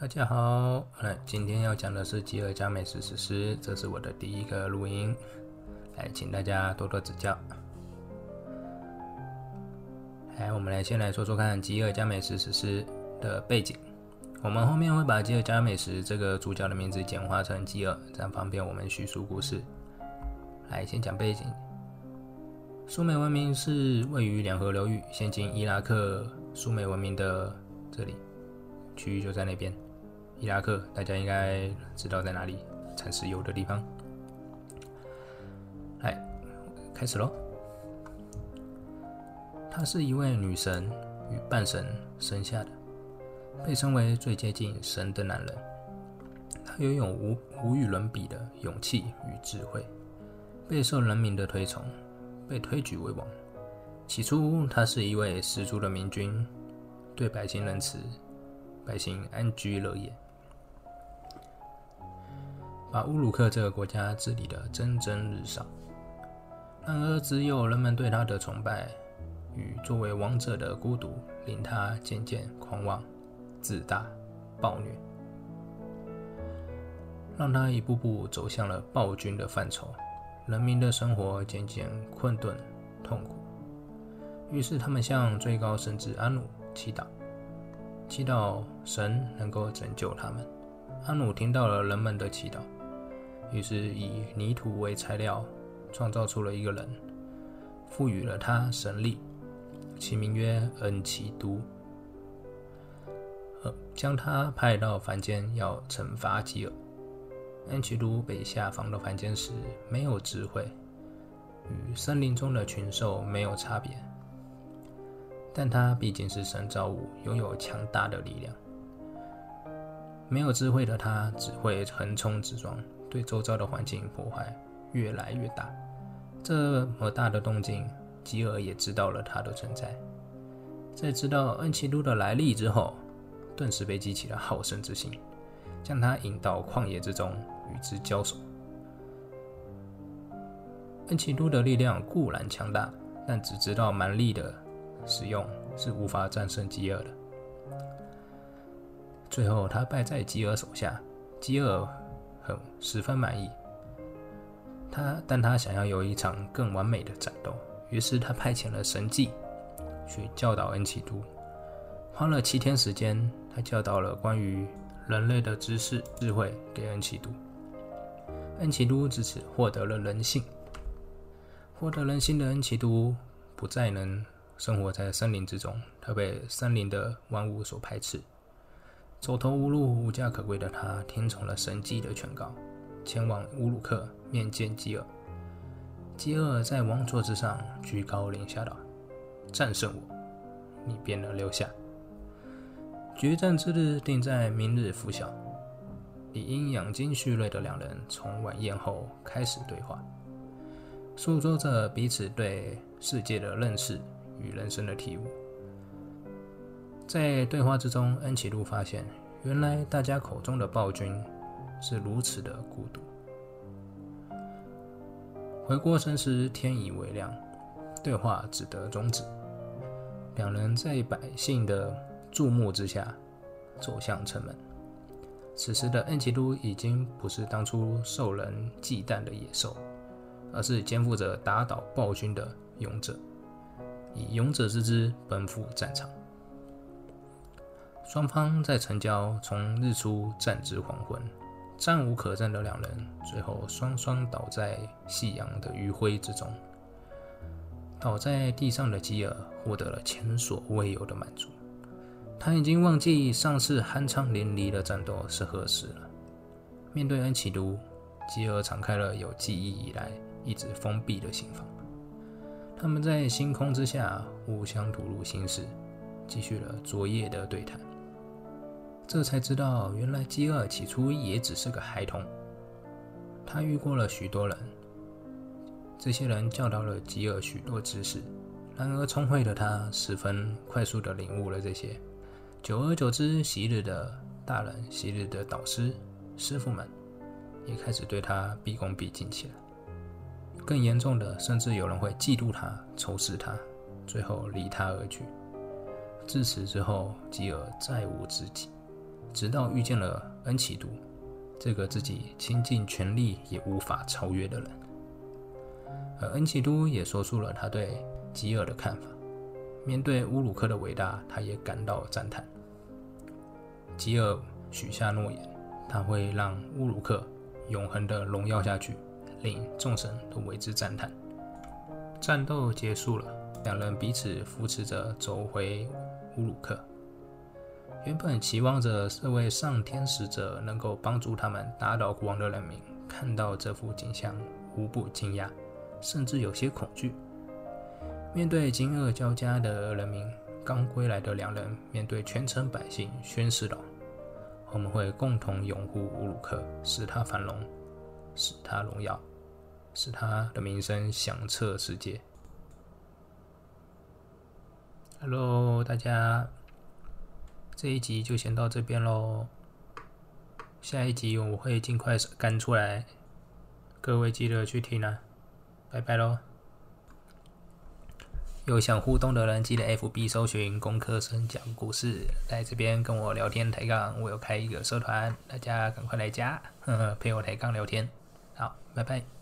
大家好，来，今天要讲的是《吉尔加美什史诗》，这是我的第一个录音，来，请大家多多指教。来，我们来先来说说看《吉尔加美什史诗》的背景。我们后面会把吉尔加美什这个主角的名字简化成吉尔，这样方便我们叙述故事。来，先讲背景。苏美文明是位于两河流域、现今伊拉克苏美文明的这里区域，就在那边。伊拉克，大家应该知道在哪里，产石油的地方。来，开始喽。他是一位女神与半神生下的，被称为最接近神的男人。他拥有无无与伦比的勇气与智慧，备受人民的推崇，被推举为王。起初，他是一位十足的明君，对百姓仁慈，百姓安居乐业。把乌鲁克这个国家治理的蒸蒸日上，然而只有人们对他的崇拜与作为王者的孤独，令他渐渐狂妄、自大、暴虐，让他一步步走向了暴君的范畴。人民的生活渐渐困顿、痛苦，于是他们向最高神祇阿努祈祷，祈祷神能够拯救他们。阿努听到了人们的祈祷。于是以泥土为材料，创造出了一个人，赋予了他神力，其名曰恩奇都，将他派到凡间，要惩罚吉尔。恩奇都被下放到凡间时，没有智慧，与森林中的群兽没有差别，但他毕竟是神造物，拥有强大的力量。没有智慧的他，只会横冲直撞。对周遭的环境破坏越来越大，这么大的动静，吉尔也知道了它的存在。在知道恩奇都的来历之后，顿时被激起了好胜之心，将他引到旷野之中与之交手。恩奇都的力量固然强大，但只知道蛮力的使用是无法战胜吉尔的。最后，他败在吉尔手下，吉尔。十分满意，他但他想要有一场更完美的战斗，于是他派遣了神迹去教导恩奇都，花了七天时间，他教导了关于人类的知识智慧给恩奇都，恩奇都自此获得了人性，获得人性的恩奇都不再能生活在森林之中，他被森林的万物所排斥。走投无路、无家可归的他，听从了神迹的劝告，前往乌鲁克面见吉尔。吉尔在王座之上居高临下道：“战胜我，你便能留下。”决战之日定在明日拂晓。理应养精蓄锐的两人从晚宴后开始对话，诉说着彼此对世界的认识与人生的体悟。在对话之中，恩奇路发现，原来大家口中的暴君是如此的孤独。回过神时，天已微亮，对话只得终止。两人在百姓的注目之下走向城门。此时的恩奇都已经不是当初受人忌惮的野兽，而是肩负着打倒暴君的勇者，以勇者之姿奔赴战场。双方在城郊从日出战至黄昏，战无可战的两人最后双双倒在夕阳的余晖之中。倒在地上的吉尔获得了前所未有的满足，他已经忘记上次酣畅淋漓的战斗是何时了。面对恩奇都，吉尔敞开了有记忆以来一直封闭的心房。他们在星空之下互相吐露心事，继续了昨夜的对谈。这才知道，原来基尔起初也只是个孩童。他遇过了许多人，这些人教导了吉尔许多知识。然而，聪慧的他十分快速地领悟了这些。久而久之，昔日的大人、昔日的导师、师傅们，也开始对他毕恭毕敬起来。更严重的，甚至有人会嫉妒他、仇视他，最后离他而去。自此之后，吉尔再无知己。直到遇见了恩奇都，这个自己倾尽全力也无法超越的人。而恩奇都也说出了他对吉尔的看法。面对乌鲁克的伟大，他也感到赞叹。吉尔许下诺言，他会让乌鲁克永恒的荣耀下去，令众神都为之赞叹。战斗结束了，两人彼此扶持着走回乌鲁克。原本期望着这位上天使者能够帮助他们打倒国王的人民，看到这幅景象，无不惊讶，甚至有些恐惧。面对惊愕交加的人民，刚归来的两人面对全城百姓宣誓道：“我们会共同拥护乌鲁克，使他繁荣，使他荣耀，使他的名声响彻世界。” Hello，大家，这一集就先到这边喽。下一集我会尽快赶出来，各位记得去听啊！拜拜喽。有想互动的人，记得 FB 搜寻“工科生讲故事”，来这边跟我聊天抬杠。我有开一个社团，大家赶快来加，呵呵，陪我抬杠聊天。好，拜拜。